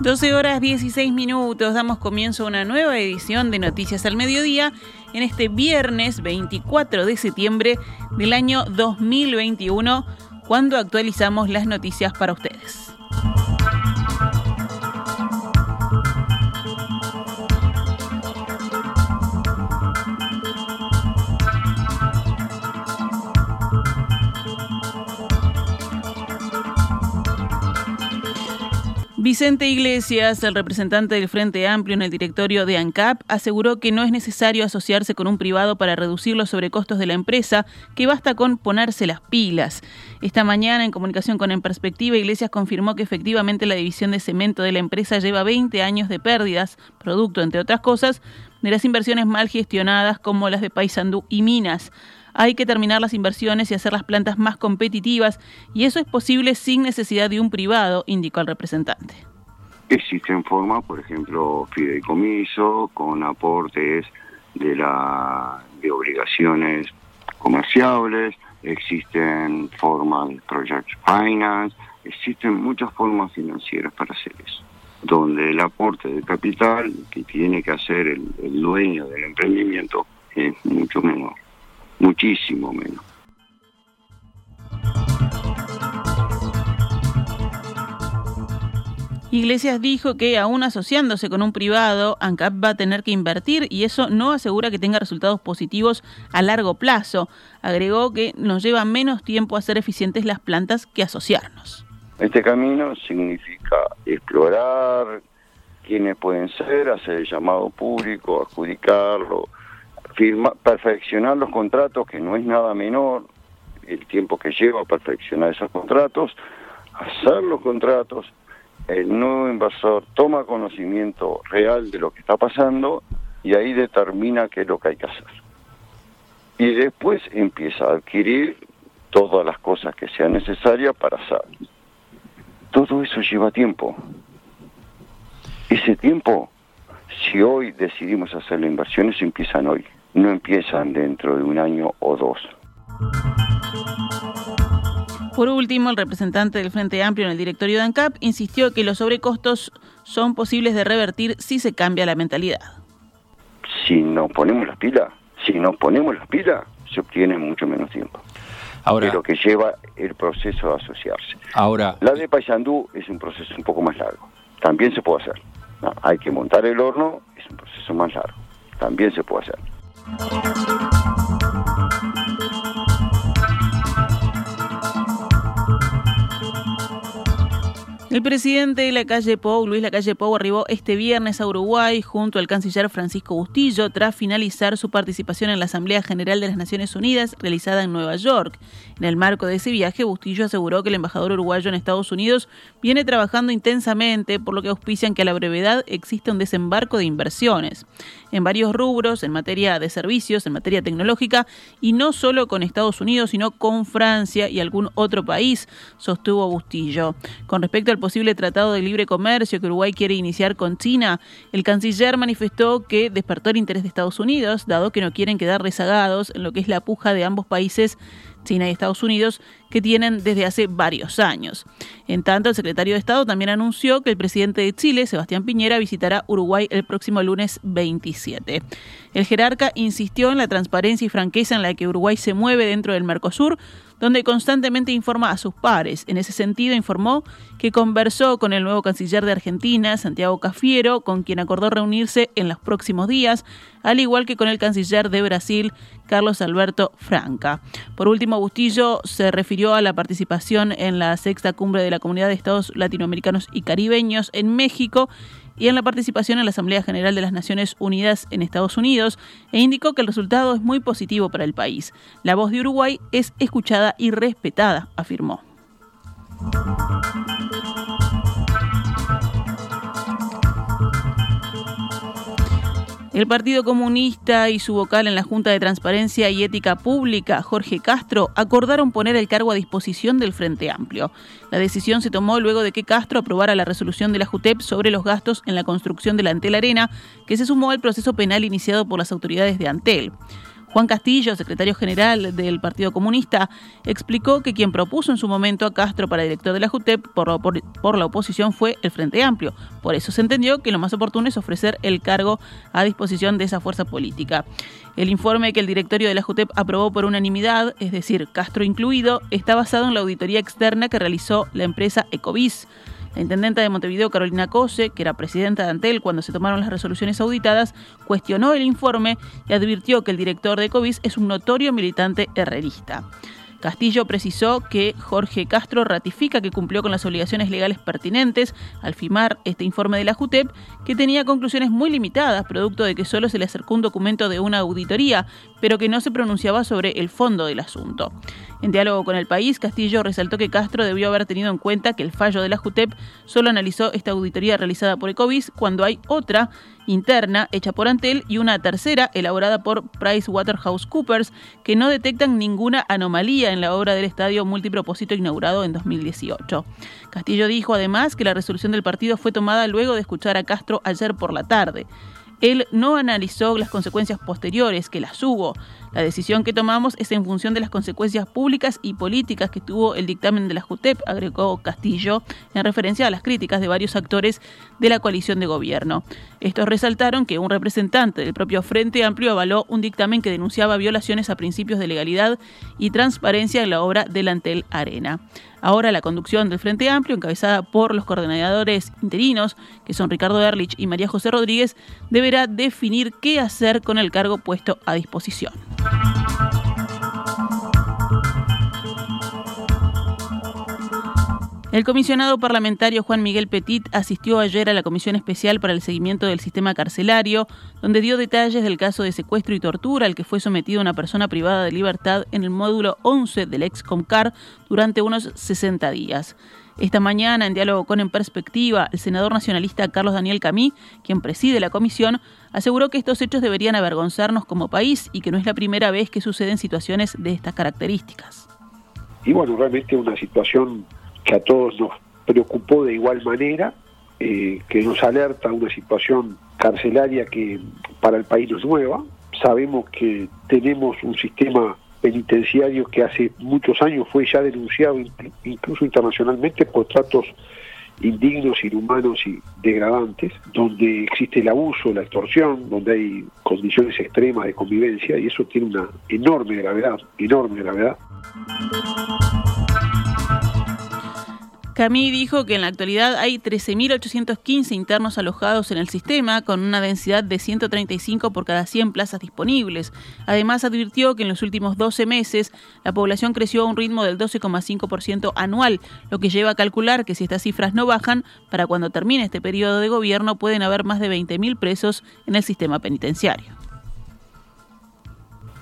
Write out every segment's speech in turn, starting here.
12 horas 16 minutos, damos comienzo a una nueva edición de Noticias al Mediodía en este viernes 24 de septiembre del año 2021, cuando actualizamos las noticias para ustedes. Vicente Iglesias, el representante del Frente Amplio en el directorio de ANCAP, aseguró que no es necesario asociarse con un privado para reducir los sobrecostos de la empresa, que basta con ponerse las pilas. Esta mañana, en comunicación con En Perspectiva, Iglesias confirmó que efectivamente la división de cemento de la empresa lleva 20 años de pérdidas, producto, entre otras cosas, de las inversiones mal gestionadas como las de Paysandú y Minas hay que terminar las inversiones y hacer las plantas más competitivas y eso es posible sin necesidad de un privado, indicó el representante. Existen formas, por ejemplo, fideicomiso con aportes de la de obligaciones comerciables, existen formas de project finance, existen muchas formas financieras para hacer eso, donde el aporte de capital que tiene que hacer el dueño del emprendimiento es mucho menor muchísimo menos. Iglesias dijo que aún asociándose con un privado, ANCAP va a tener que invertir y eso no asegura que tenga resultados positivos a largo plazo. Agregó que nos lleva menos tiempo hacer eficientes las plantas que asociarnos. Este camino significa explorar quiénes pueden ser, hacer el llamado público, adjudicarlo, perfeccionar los contratos, que no es nada menor, el tiempo que lleva perfeccionar esos contratos, hacer los contratos, el nuevo inversor toma conocimiento real de lo que está pasando y ahí determina qué es lo que hay que hacer. Y después empieza a adquirir todas las cosas que sean necesarias para hacer. Todo eso lleva tiempo. Ese tiempo, si hoy decidimos hacer las inversiones, empiezan hoy no empiezan dentro de un año o dos. Por último, el representante del Frente Amplio en el directorio de ANCAP insistió que los sobrecostos son posibles de revertir si se cambia la mentalidad. Si nos ponemos las pilas, si nos ponemos las pilas, se obtiene mucho menos tiempo. Ahora, lo que lleva el proceso de asociarse. Ahora, la de Paysandú es un proceso un poco más largo. También se puede hacer. hay que montar el horno, es un proceso más largo. También se puede hacer. Thank you. El presidente de la calle Pou, Luis Lacalle Pou, arribó este viernes a Uruguay junto al canciller Francisco Bustillo tras finalizar su participación en la Asamblea General de las Naciones Unidas realizada en Nueva York. En el marco de ese viaje, Bustillo aseguró que el embajador uruguayo en Estados Unidos viene trabajando intensamente, por lo que auspician que a la brevedad existe un desembarco de inversiones en varios rubros, en materia de servicios, en materia tecnológica, y no solo con Estados Unidos, sino con Francia y algún otro país, sostuvo Bustillo. Con respecto al posible tratado de libre comercio que Uruguay quiere iniciar con China, el canciller manifestó que despertó el interés de Estados Unidos, dado que no quieren quedar rezagados en lo que es la puja de ambos países China y Estados Unidos, que tienen desde hace varios años. En tanto, el secretario de Estado también anunció que el presidente de Chile, Sebastián Piñera, visitará Uruguay el próximo lunes 27. El jerarca insistió en la transparencia y franqueza en la que Uruguay se mueve dentro del Mercosur, donde constantemente informa a sus pares. En ese sentido, informó que conversó con el nuevo canciller de Argentina, Santiago Cafiero, con quien acordó reunirse en los próximos días, al igual que con el canciller de Brasil, Carlos Alberto Franca. Por último, Bustillo se refirió a la participación en la sexta cumbre de la Comunidad de Estados Latinoamericanos y Caribeños en México y en la participación en la Asamblea General de las Naciones Unidas en Estados Unidos e indicó que el resultado es muy positivo para el país. La voz de Uruguay es escuchada y respetada, afirmó. El Partido Comunista y su vocal en la Junta de Transparencia y Ética Pública, Jorge Castro, acordaron poner el cargo a disposición del Frente Amplio. La decisión se tomó luego de que Castro aprobara la resolución de la JUTEP sobre los gastos en la construcción de la Antel Arena, que se sumó al proceso penal iniciado por las autoridades de Antel. Juan Castillo, secretario general del Partido Comunista, explicó que quien propuso en su momento a Castro para director de la JUTEP por, por, la oposición fue el Frente Amplio. Por eso se entendió que lo más oportuno es ofrecer el cargo a disposición de esa fuerza política. El informe que el directorio de la JUTEP aprobó por unanimidad, es decir, Castro incluido, está basado en la auditoría externa que realizó la empresa Ecovis. La intendenta de Montevideo, Carolina Cose, que era presidenta de Antel cuando se tomaron las resoluciones auditadas, cuestionó el informe y advirtió que el director de Covis es un notorio militante herrerista. Castillo precisó que Jorge Castro ratifica que cumplió con las obligaciones legales pertinentes al firmar este informe de la JUTEP, que tenía conclusiones muy limitadas, producto de que solo se le acercó un documento de una auditoría, pero que no se pronunciaba sobre el fondo del asunto. En diálogo con el país, Castillo resaltó que Castro debió haber tenido en cuenta que el fallo de la JUTEP solo analizó esta auditoría realizada por Ecovis cuando hay otra interna hecha por Antel y una tercera elaborada por PricewaterhouseCoopers que no detectan ninguna anomalía en la obra del estadio multipropósito inaugurado en 2018. Castillo dijo además que la resolución del partido fue tomada luego de escuchar a Castro ayer por la tarde. Él no analizó las consecuencias posteriores, que las hubo. La decisión que tomamos es en función de las consecuencias públicas y políticas que tuvo el dictamen de la JUTEP, agregó Castillo, en referencia a las críticas de varios actores de la coalición de gobierno. Estos resaltaron que un representante del propio Frente Amplio avaló un dictamen que denunciaba violaciones a principios de legalidad y transparencia en la obra del Antel Arena. Ahora la conducción del Frente Amplio, encabezada por los coordinadores interinos, que son Ricardo Erlich y María José Rodríguez, deberá definir qué hacer con el cargo puesto a disposición. El comisionado parlamentario Juan Miguel Petit asistió ayer a la Comisión Especial para el Seguimiento del Sistema Carcelario, donde dio detalles del caso de secuestro y tortura al que fue sometido una persona privada de libertad en el módulo 11 del ex-Comcar durante unos 60 días. Esta mañana, en diálogo con En Perspectiva, el senador nacionalista Carlos Daniel Camí, quien preside la comisión, aseguró que estos hechos deberían avergonzarnos como país y que no es la primera vez que suceden situaciones de estas características. Y bueno, realmente una situación que a todos nos preocupó de igual manera, eh, que nos alerta a una situación carcelaria que para el país no es nueva. Sabemos que tenemos un sistema penitenciario que hace muchos años fue ya denunciado incluso internacionalmente por tratos indignos, inhumanos y degradantes, donde existe el abuso, la extorsión, donde hay condiciones extremas de convivencia y eso tiene una enorme gravedad, enorme gravedad. Camí dijo que en la actualidad hay 13.815 internos alojados en el sistema, con una densidad de 135 por cada 100 plazas disponibles. Además, advirtió que en los últimos 12 meses la población creció a un ritmo del 12,5% anual, lo que lleva a calcular que si estas cifras no bajan, para cuando termine este periodo de gobierno pueden haber más de 20.000 presos en el sistema penitenciario.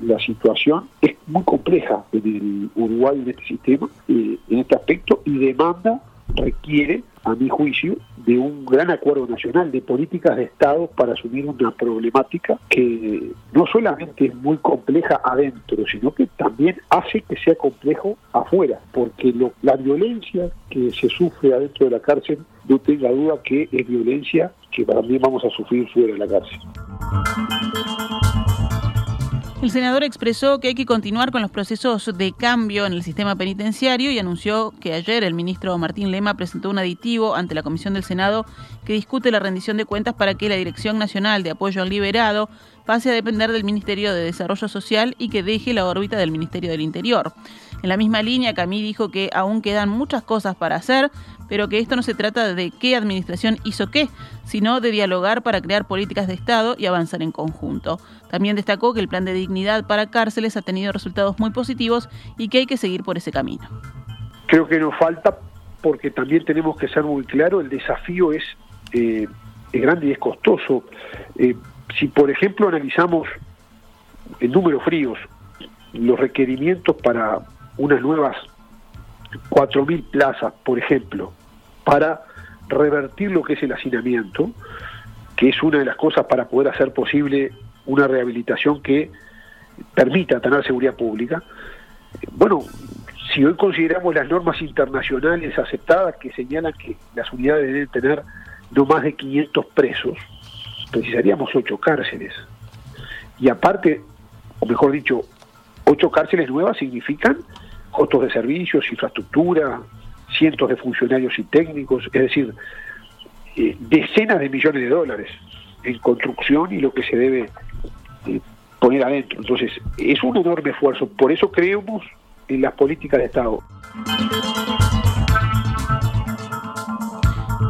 La situación es muy compleja en el Uruguay en este sistema, eh, en este aspecto, y demanda, requiere, a mi juicio, de un gran acuerdo nacional de políticas de Estado para asumir una problemática que no solamente es muy compleja adentro, sino que también hace que sea complejo afuera, porque la violencia que se sufre adentro de la cárcel, no tenga duda que es violencia que también vamos a sufrir fuera de la cárcel. El senador expresó que hay que continuar con los procesos de cambio en el sistema penitenciario y anunció que ayer el ministro Martín Lema presentó un aditivo ante la Comisión del Senado que discute la rendición de cuentas para que la Dirección Nacional de Apoyo al Liberado pase a depender del Ministerio de Desarrollo Social y que deje la órbita del Ministerio del Interior. En la misma línea, Camí dijo que aún quedan muchas cosas para hacer, pero que esto no se trata de qué administración hizo qué, sino de dialogar para crear políticas de Estado y avanzar en conjunto. También destacó que el plan de dignidad para cárceles ha tenido resultados muy positivos y que hay que seguir por ese camino. Creo que nos falta, porque también tenemos que ser muy claros, el desafío es, eh, grande y es costoso. Eh, si, por ejemplo, analizamos en números fríos los requerimientos para unas nuevas 4.000 plazas, por ejemplo, para revertir lo que es el hacinamiento, que es una de las cosas para poder hacer posible una rehabilitación que permita tener seguridad pública. Bueno, si hoy consideramos las normas internacionales aceptadas que señalan que las unidades deben tener no más de 500 presos, precisaríamos ocho cárceles. Y aparte, o mejor dicho, ocho cárceles nuevas significan costos de servicios, infraestructura, cientos de funcionarios y técnicos, es decir, eh, decenas de millones de dólares en construcción y lo que se debe eh, poner adentro. Entonces, es un enorme esfuerzo. Por eso creemos en las políticas de Estado.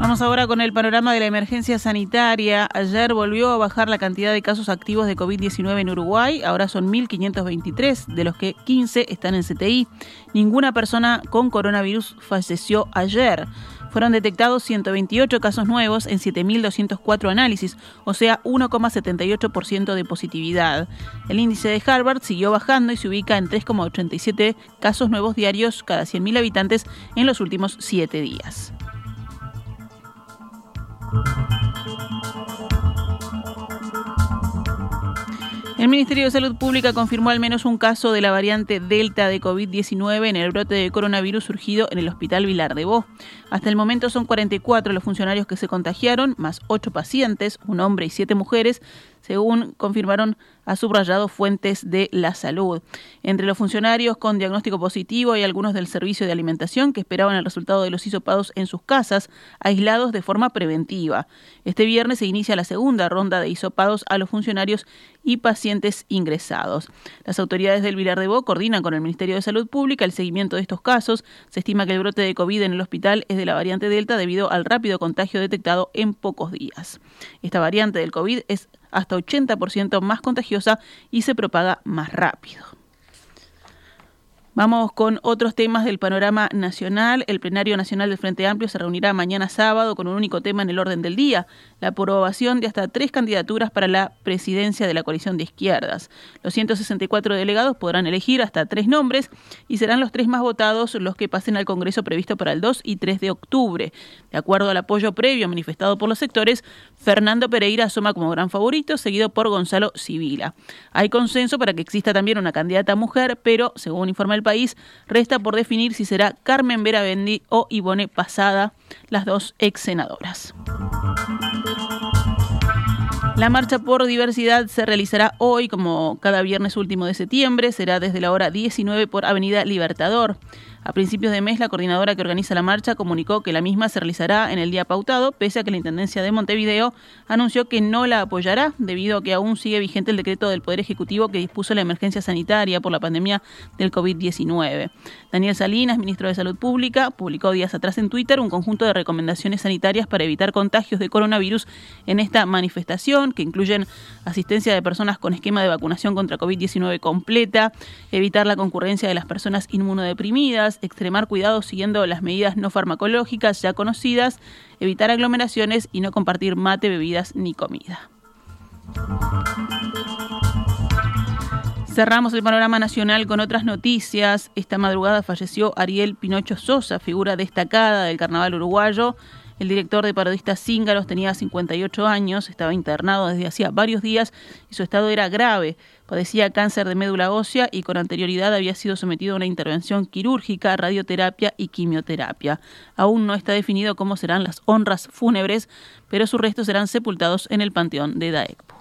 Vamos ahora con el panorama de la emergencia sanitaria. Ayer volvió a bajar la cantidad de casos activos de COVID-19 en Uruguay. Ahora son 1.523, de los que 15 están en CTI. Ninguna persona con coronavirus falleció ayer. Fueron detectados 128 casos nuevos en 7.204 análisis, o sea, 1,78% de positividad. El índice de Harvard siguió bajando y se ubica en 3,87 casos nuevos diarios cada 100.000 habitantes en los últimos 7 días. El Ministerio de Salud Pública confirmó al menos un caso de la variante Delta de COVID-19 en el brote de coronavirus surgido en el Hospital Vilar de Bo. Hasta el momento son 44 los funcionarios que se contagiaron, más 8 pacientes, un hombre y 7 mujeres, según confirmaron a subrayado fuentes de la salud. Entre los funcionarios con diagnóstico positivo hay algunos del servicio de alimentación que esperaban el resultado de los hisopados en sus casas, aislados de forma preventiva. Este viernes se inicia la segunda ronda de hisopados a los funcionarios y pacientes ingresados. Las autoridades del Vilar de Bo coordinan con el Ministerio de Salud Pública el seguimiento de estos casos. Se estima que el brote de COVID en el hospital es de la variante Delta debido al rápido contagio detectado en pocos días. Esta variante del COVID es hasta 80% más contagiosa y se propaga más rápido. Vamos con otros temas del panorama nacional. El plenario nacional del Frente Amplio se reunirá mañana sábado con un único tema en el orden del día, la aprobación de hasta tres candidaturas para la presidencia de la coalición de izquierdas. Los 164 delegados podrán elegir hasta tres nombres y serán los tres más votados los que pasen al Congreso previsto para el 2 y 3 de octubre. De acuerdo al apoyo previo manifestado por los sectores, Fernando Pereira asoma como gran favorito, seguido por Gonzalo Civila. Hay consenso para que exista también una candidata mujer, pero, según informa el país, resta por definir si será Carmen Vera Bendi o Ivone Pasada, las dos ex senadoras. La marcha por diversidad se realizará hoy, como cada viernes último de septiembre, será desde la hora 19 por Avenida Libertador. A principios de mes, la coordinadora que organiza la marcha comunicó que la misma se realizará en el día pautado, pese a que la Intendencia de Montevideo anunció que no la apoyará, debido a que aún sigue vigente el decreto del Poder Ejecutivo que dispuso la emergencia sanitaria por la pandemia del COVID-19. Daniel Salinas, ministro de Salud Pública, publicó días atrás en Twitter un conjunto de recomendaciones sanitarias para evitar contagios de coronavirus en esta manifestación, que incluyen asistencia de personas con esquema de vacunación contra COVID-19 completa, evitar la concurrencia de las personas inmunodeprimidas, extremar cuidados siguiendo las medidas no farmacológicas ya conocidas, evitar aglomeraciones y no compartir mate, bebidas ni comida. Cerramos el panorama nacional con otras noticias. Esta madrugada falleció Ariel Pinocho Sosa, figura destacada del carnaval uruguayo. El director de Parodistas Cíngaros tenía 58 años, estaba internado desde hacía varios días y su estado era grave. Padecía cáncer de médula ósea y con anterioridad había sido sometido a una intervención quirúrgica, radioterapia y quimioterapia. Aún no está definido cómo serán las honras fúnebres, pero sus restos serán sepultados en el panteón de Daekpo.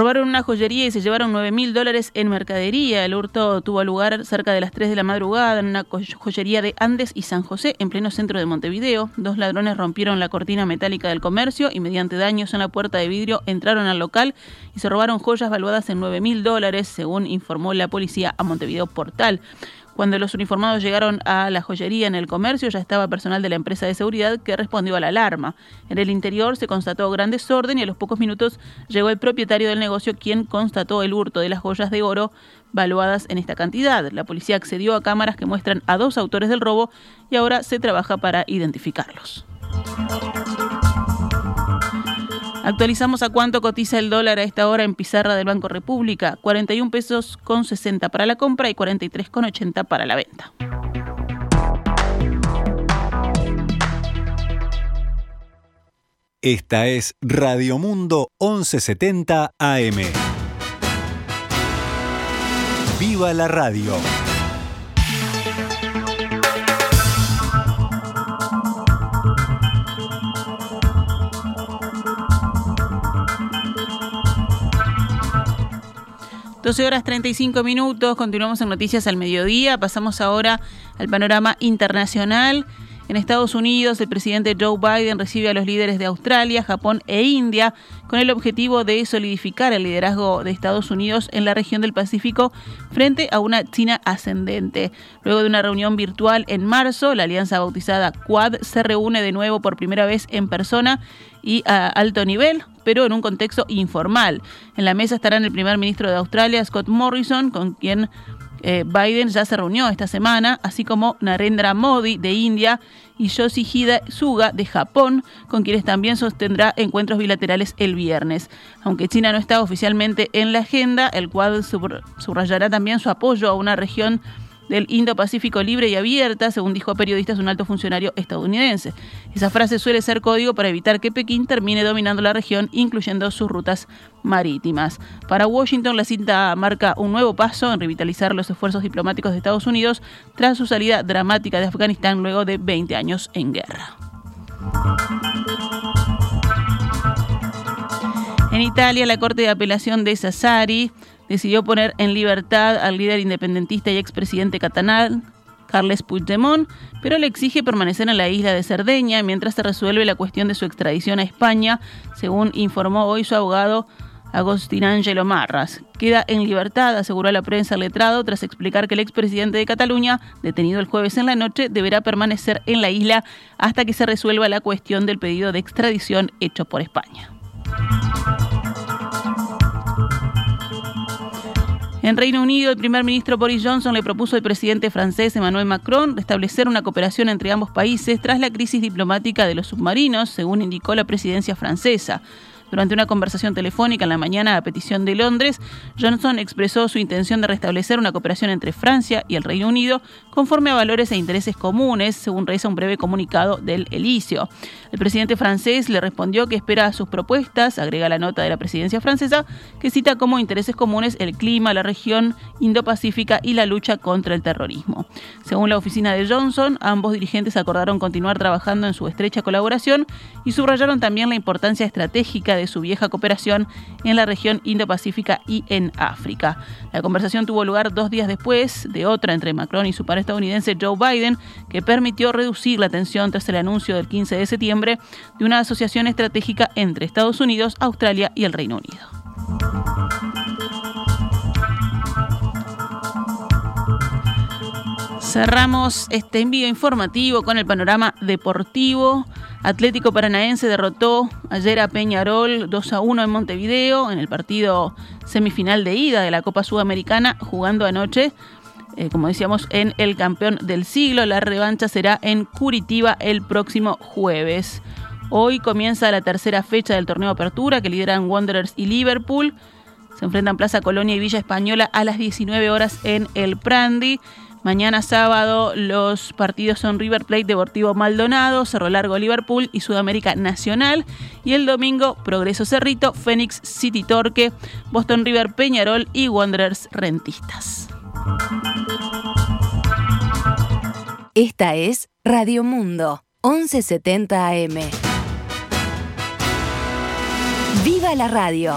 Robaron una joyería y se llevaron 9 mil dólares en mercadería. El hurto tuvo lugar cerca de las 3 de la madrugada en una joyería de Andes y San José, en pleno centro de Montevideo. Dos ladrones rompieron la cortina metálica del comercio y mediante daños en la puerta de vidrio entraron al local y se robaron joyas valuadas en 9 mil dólares, según informó la policía a Montevideo Portal. Cuando los uniformados llegaron a la joyería en el comercio, ya estaba personal de la empresa de seguridad que respondió a la alarma. En el interior se constató gran desorden y a los pocos minutos llegó el propietario del negocio quien constató el hurto de las joyas de oro valuadas en esta cantidad. La policía accedió a cámaras que muestran a dos autores del robo y ahora se trabaja para identificarlos. Actualizamos a cuánto cotiza el dólar a esta hora en pizarra del Banco República, 41 pesos con 60 para la compra y 43 con 80 para la venta. Esta es Radio Mundo 1170 AM. ¡Viva la radio! 12 horas 35 minutos, continuamos en Noticias al Mediodía, pasamos ahora al panorama internacional. En Estados Unidos, el presidente Joe Biden recibe a los líderes de Australia, Japón e India con el objetivo de solidificar el liderazgo de Estados Unidos en la región del Pacífico frente a una China ascendente. Luego de una reunión virtual en marzo, la alianza bautizada Quad se reúne de nuevo por primera vez en persona y a alto nivel, pero en un contexto informal. En la mesa estarán el primer ministro de Australia, Scott Morrison, con quien eh, Biden ya se reunió esta semana, así como Narendra Modi de India y Yoshihide Suga de Japón, con quienes también sostendrá encuentros bilaterales el viernes. Aunque China no está oficialmente en la agenda, el cual subrayará también su apoyo a una región del Indo-Pacífico libre y abierta, según dijo a periodistas un alto funcionario estadounidense. Esa frase suele ser código para evitar que Pekín termine dominando la región, incluyendo sus rutas marítimas. Para Washington, la cinta marca un nuevo paso en revitalizar los esfuerzos diplomáticos de Estados Unidos tras su salida dramática de Afganistán luego de 20 años en guerra. En Italia, la Corte de Apelación de Sassari decidió poner en libertad al líder independentista y expresidente catalán, Carles Puigdemont, pero le exige permanecer en la isla de Cerdeña mientras se resuelve la cuestión de su extradición a España, según informó hoy su abogado Agostín Ángelo Marras. Queda en libertad, aseguró la prensa letrado, tras explicar que el expresidente de Cataluña, detenido el jueves en la noche, deberá permanecer en la isla hasta que se resuelva la cuestión del pedido de extradición hecho por España. En Reino Unido, el primer ministro Boris Johnson le propuso al presidente francés Emmanuel Macron restablecer una cooperación entre ambos países tras la crisis diplomática de los submarinos, según indicó la presidencia francesa. Durante una conversación telefónica en la mañana a petición de Londres, Johnson expresó su intención de restablecer una cooperación entre Francia y el Reino Unido conforme a valores e intereses comunes, según reza un breve comunicado del Elicio. El presidente francés le respondió que espera sus propuestas, agrega la nota de la presidencia francesa, que cita como intereses comunes el clima, la región Indo-Pacífica y la lucha contra el terrorismo. Según la oficina de Johnson, ambos dirigentes acordaron continuar trabajando en su estrecha colaboración y subrayaron también la importancia estratégica de su vieja cooperación en la región Indo-Pacífica y en África. La conversación tuvo lugar dos días después de otra entre Macron y su par estadounidense Joe Biden, que permitió reducir la tensión tras el anuncio del 15 de septiembre de una asociación estratégica entre Estados Unidos, Australia y el Reino Unido. Cerramos este envío informativo con el panorama deportivo. Atlético Paranaense derrotó ayer a Peñarol 2 a 1 en Montevideo en el partido semifinal de ida de la Copa Sudamericana, jugando anoche, eh, como decíamos, en el campeón del siglo. La revancha será en Curitiba el próximo jueves. Hoy comienza la tercera fecha del torneo Apertura que lideran Wanderers y Liverpool. Se enfrentan Plaza Colonia y Villa Española a las 19 horas en el Prandi. Mañana sábado los partidos son River Plate Deportivo Maldonado, Cerro Largo Liverpool y Sudamérica Nacional. Y el domingo Progreso Cerrito, Fénix City Torque, Boston River Peñarol y Wanderers Rentistas. Esta es Radio Mundo, 1170 AM. ¡Viva la radio!